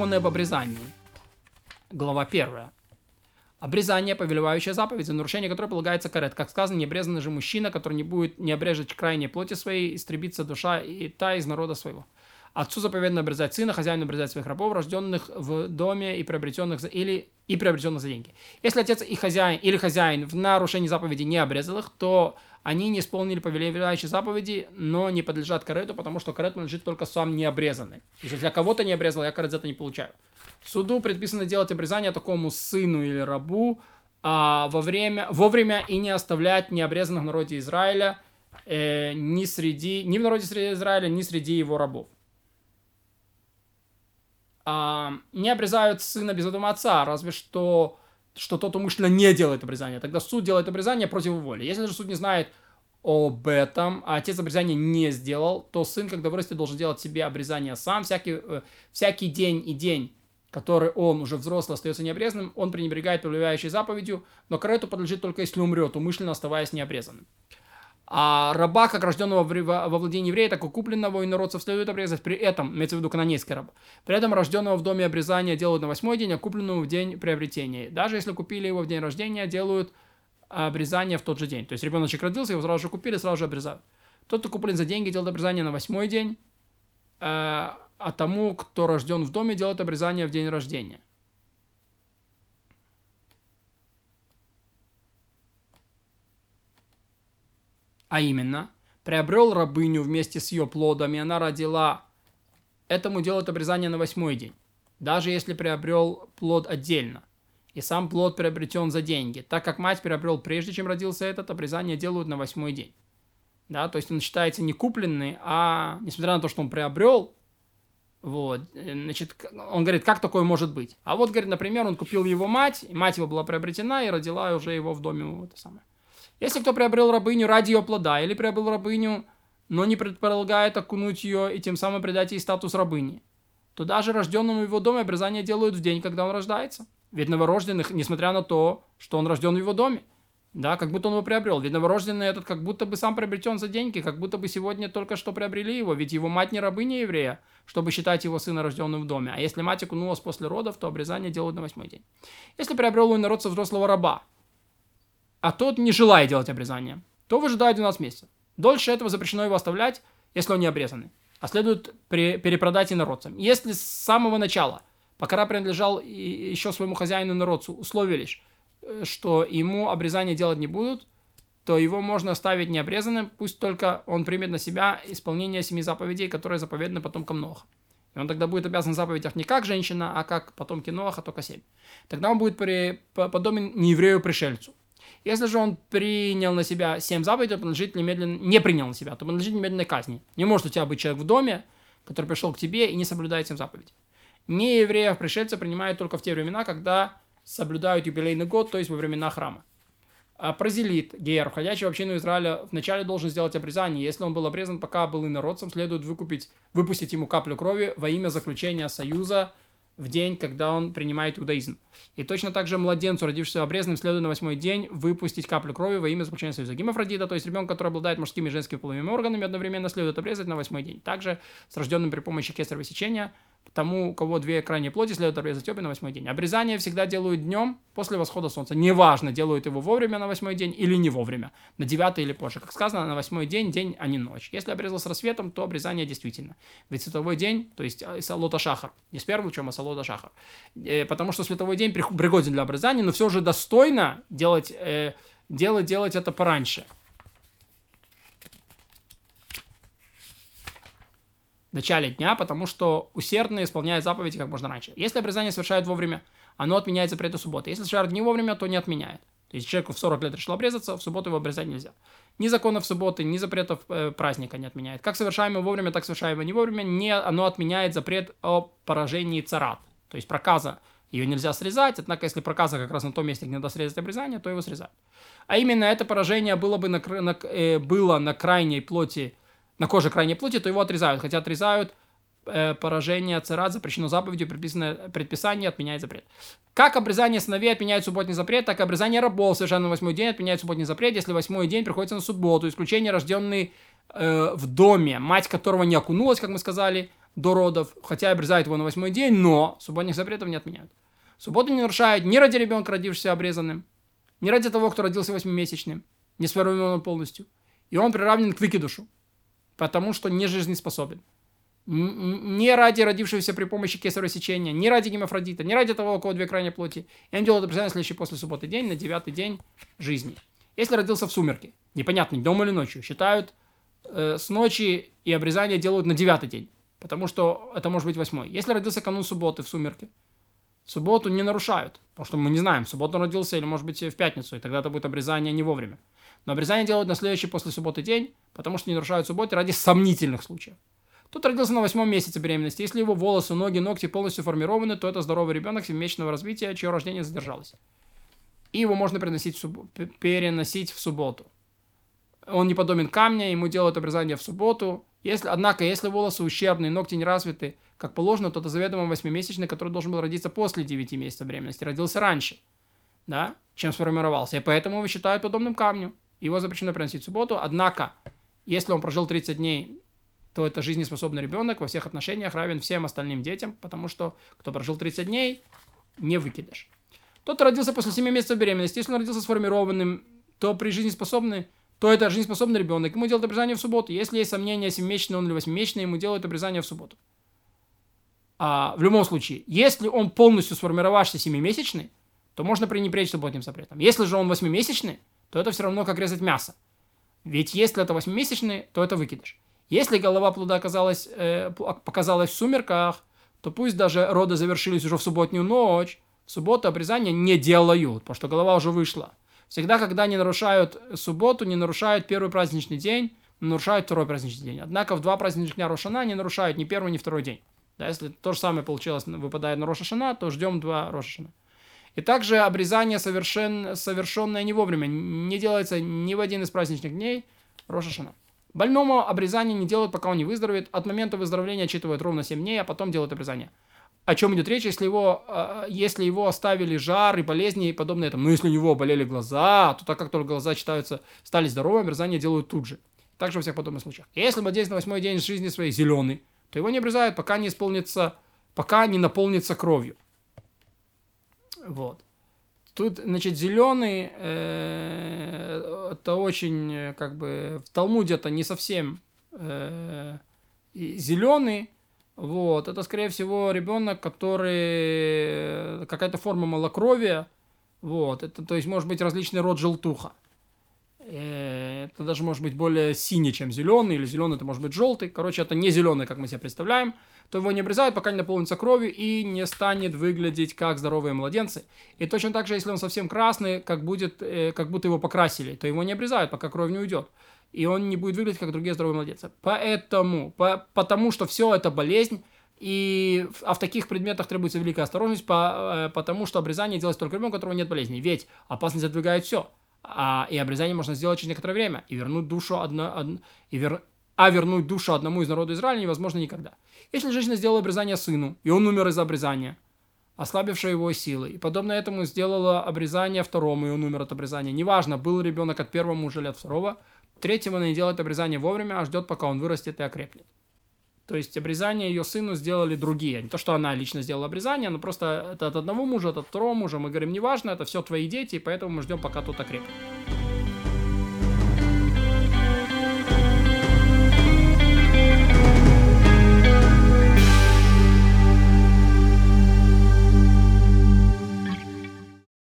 Законы об обрезании. Глава 1. Обрезание, повелевающая заповедь, за нарушение которой полагается карет. Как сказано, необрезанный же мужчина, который не будет не обрежет крайней плоти своей, истребится душа и та из народа своего. Отцу заповедно обрезать сына, хозяину обрезать своих рабов, рожденных в доме и приобретенных за, или и приобретенных за деньги. Если отец и хозяин или хозяин в нарушении заповеди не обрезал их, то они не исполнили повелевающие заповеди, но не подлежат карету, потому что карет надлежит только сам необрезанный. То если я кого-то не обрезал, я карет за это не получаю. Суду предписано делать обрезание такому сыну или рабу а, во время, вовремя и не оставлять необрезанных в народе Израиля э, ни, среди, ни в народе Израиля, ни среди его рабов а, не обрезают сына без ведома отца, разве что, что тот умышленно не делает обрезание. Тогда суд делает обрезание против воли. Если же суд не знает об этом, а отец обрезание не сделал, то сын, когда вырастет, должен делать себе обрезание сам. Всякий, э, всякий день и день, который он уже взрослый остается необрезанным, он пренебрегает повелевающей заповедью, но карету подлежит только если умрет, умышленно оставаясь необрезанным. А раба, как рожденного во владении еврея, так и купленного инородцев следует обрезать. При этом, имеется в виду канонейский раб, при этом рожденного в доме обрезания делают на восьмой день, а купленного в день приобретения. Даже если купили его в день рождения, делают обрезание в тот же день. То есть ребеночек родился, его сразу же купили, сразу же обрезают. Тот, кто куплен за деньги, делает обрезание на восьмой день, э, а тому, кто рожден в доме, делает обрезание в день рождения. А именно, приобрел рабыню вместе с ее плодом, и она родила. Этому делают обрезание на восьмой день. Даже если приобрел плод отдельно. И сам плод приобретен за деньги. Так как мать приобрел прежде, чем родился этот, обрезание делают на восьмой день. Да, то есть он считается не купленный, а несмотря на то, что он приобрел, вот, значит, он говорит, как такое может быть? А вот, говорит, например, он купил его мать, мать его была приобретена и родила уже его в доме, это самое. Если кто приобрел рабыню ради ее плода, или приобрел рабыню, но не предполагает окунуть ее и тем самым придать ей статус рабыни, то даже рожденному в его доме обрезание делают в день, когда он рождается. Ведь новорожденных, несмотря на то, что он рожден в его доме, да, как будто он его приобрел. Ведь новорожденный этот как будто бы сам приобретен за деньги, как будто бы сегодня только что приобрели его. Ведь его мать не рабыня еврея, чтобы считать его сына рожденным в доме. А если мать окунулась после родов, то обрезание делают на восьмой день. Если приобрел он народца взрослого раба, а тот не желает делать обрезание, то выжидает 12 месяцев. Дольше этого запрещено его оставлять, если он не обрезанный. А следует при, перепродать инородцам. Если с самого начала, пока принадлежал еще своему хозяину народцу, условились, э, что ему обрезание делать не будут, то его можно оставить необрезанным, пусть только он примет на себя исполнение семи заповедей, которые заповеданы потомкам Ноха. И он тогда будет обязан заповедях не как женщина, а как потомки Ноаха, только семь. Тогда он будет при, подобен нееврею-пришельцу. Если же он принял на себя семь заповедей, то подлежит немедленно, не принял на себя, то подлежит немедленной казни. Не может у тебя быть человек в доме, который пришел к тебе и не соблюдает семь заповедей. Не евреев пришельца принимают только в те времена, когда соблюдают юбилейный год, то есть во времена храма. А прозелит, гейер, входящий в общину Израиля, вначале должен сделать обрезание. Если он был обрезан, пока был инородцем, следует выкупить, выпустить ему каплю крови во имя заключения союза в день, когда он принимает иудаизм. И точно так же младенцу, родившемуся обрезанным, следует на восьмой день выпустить каплю крови во имя заключения союза. Гимофродита, то есть ребенок, который обладает мужскими и женскими половыми органами, одновременно следует обрезать на восьмой день. Также с рожденным при помощи кесарево сечения тому, у кого две крайние плоти, следует обрезать обе на восьмой день. Обрезание всегда делают днем после восхода солнца. Неважно, делают его вовремя на восьмой день или не вовремя, на девятый или позже. Как сказано, на восьмой день, день, а не ночь. Если обрезал с рассветом, то обрезание действительно. Ведь световой день, то есть э, салота шахар, не с первым чем, а салота шахар. Э, потому что световой день пригоден для обрезания, но все же достойно делать, э, делать, делать это пораньше. В начале дня, потому что усердно исполняет заповеди как можно раньше. Если обрезание совершают вовремя, оно отменяет запреты субботы. Если совершают не вовремя, то не отменяет. То есть человеку в 40 лет решил обрезаться, в субботу его обрезать нельзя. Ни законов субботы, ни запретов э, праздника не отменяет. Как совершаемое вовремя, так совершаемое не вовремя, не, оно отменяет запрет о поражении царат. То есть проказа ее нельзя срезать, однако если проказа как раз на том месте, где надо срезать обрезание, то его срезают. А именно это поражение было бы на, на, э, было на крайней плоти на коже крайней плоти, то его отрезают. Хотя отрезают э, поражение царат запрещено заповедью, предписанное предписание отменяет запрет. Как обрезание сыновей отменяет субботний запрет, так и обрезание рабов совершенно на восьмой день отменяет субботний запрет, если восьмой день приходится на субботу. Исключение рожденный э, в доме, мать которого не окунулась, как мы сказали, до родов, хотя обрезают его на восьмой день, но субботних запретов не отменяют. Субботу не нарушают ни ради ребенка, родившегося обрезанным, ни ради того, кто родился восьмимесячным, не сформированным полностью. И он приравнен к выкидушу, потому что не жизнеспособен. Не ради родившегося при помощи кесарево сечения, не ради гемофродита, не ради того, у кого две крайние плоти. И он делает обрезание следующий после субботы день, на девятый день жизни. Если родился в сумерки, непонятно, днем или ночью, считают э, с ночи и обрезание делают на девятый день, потому что это может быть восьмой. Если родился канун субботы в сумерки, субботу не нарушают, потому что мы не знаем, субботу он родился или может быть в пятницу, и тогда это будет обрезание не вовремя. Но обрезание делают на следующий после субботы день, потому что не нарушают субботы ради сомнительных случаев. Тут родился на восьмом месяце беременности. Если его волосы, ноги, ногти полностью формированы, то это здоровый ребенок семимесячного развития, чье рождение задержалось. И его можно переносить в, суб... переносить в субботу. Он не подобен камня, ему делают обрезание в субботу. Если, однако, если волосы ущербные, ногти не развиты, как положено, то это заведомо восьмимесячный, который должен был родиться после 9 месяцев беременности, родился раньше, да, чем сформировался. И поэтому его считают подобным камню. Его запрещено приносить в субботу. Однако, если он прожил 30 дней то это жизнеспособный ребенок во всех отношениях равен всем остальным детям, потому что кто прожил 30 дней, не выкидыш. Тот, кто родился после 7 месяцев беременности, если он родился сформированным, то при жизнеспособный, то это жизнеспособный ребенок, ему делают обрезание в субботу. Если есть сомнения, 7-месячный он или 8-месячный, ему делают обрезание в субботу. А, в любом случае, если он полностью сформировавшийся 7-месячный, то можно пренебречь субботним запретом. Если же он 8-месячный, то это все равно как резать мясо. Ведь если это 8-месячный, то это выкидыш. Если голова плода оказалась, э, показалась в сумерках, то пусть даже роды завершились уже в субботнюю ночь, в субботу обрезания не делают, потому что голова уже вышла. Всегда, когда не нарушают субботу, не нарушают первый праздничный день, нарушают второй праздничный день. Однако в два праздничных дня Рошана не нарушают ни первый, ни второй день. Да, если то же самое получилось, выпадает на Рошашана, то ждем два Рошашана. И также обрезание, совершен, совершенное не вовремя, не делается ни в один из праздничных дней Рошашана. Больному обрезание не делают, пока он не выздоровеет. От момента выздоровления отчитывают ровно 7 дней, а потом делают обрезание. О чем идет речь, если его, э, если его оставили жар и болезни и подобное этому. Но если у него болели глаза, то так как только глаза считаются, стали здоровыми, обрезание делают тут же. Также во всех подобных случаях. Если младенец на восьмой день жизни своей зеленый, то его не обрезают, пока не исполнится, пока не наполнится кровью. Вот. Тут, значит, зеленый, э, это очень, э, как бы, в Талмуде это не совсем э, зеленый, вот, это, скорее всего, ребенок, который, какая-то форма малокровия, вот, это, то есть, может быть, различный род желтуха. Э, это даже может быть более синий, чем зеленый, или зеленый это может быть желтый. Короче, это не зеленый, как мы себе представляем. То его не обрезают, пока не наполнится кровью и не станет выглядеть как здоровые младенцы. И точно так же, если он совсем красный, как, будет, э, как будто его покрасили, то его не обрезают, пока кровь не уйдет. И он не будет выглядеть как другие здоровые младенцы. Поэтому, по, потому что все это болезнь, и, а в таких предметах требуется великая осторожность, по, э, потому что обрезание делать только ребенку, у которого нет болезни. Ведь опасность задвигает все. А, и обрезание можно сделать через некоторое время. И вернуть душу одно, од, и вер, а вернуть душу одному из народа Израиля невозможно никогда. Если женщина сделала обрезание сыну, и он умер из обрезания, ослабившая его силы, и подобно этому сделала обрезание второму, и он умер от обрезания, неважно, был ребенок от первого мужа или от второго, третьего она не делает обрезание вовремя, а ждет, пока он вырастет и окрепнет. То есть обрезание ее сыну сделали другие. Не то, что она лично сделала обрезание, но просто это от одного мужа, это от второго мужа. Мы говорим, неважно, это все твои дети, и поэтому мы ждем, пока тот окрепнет.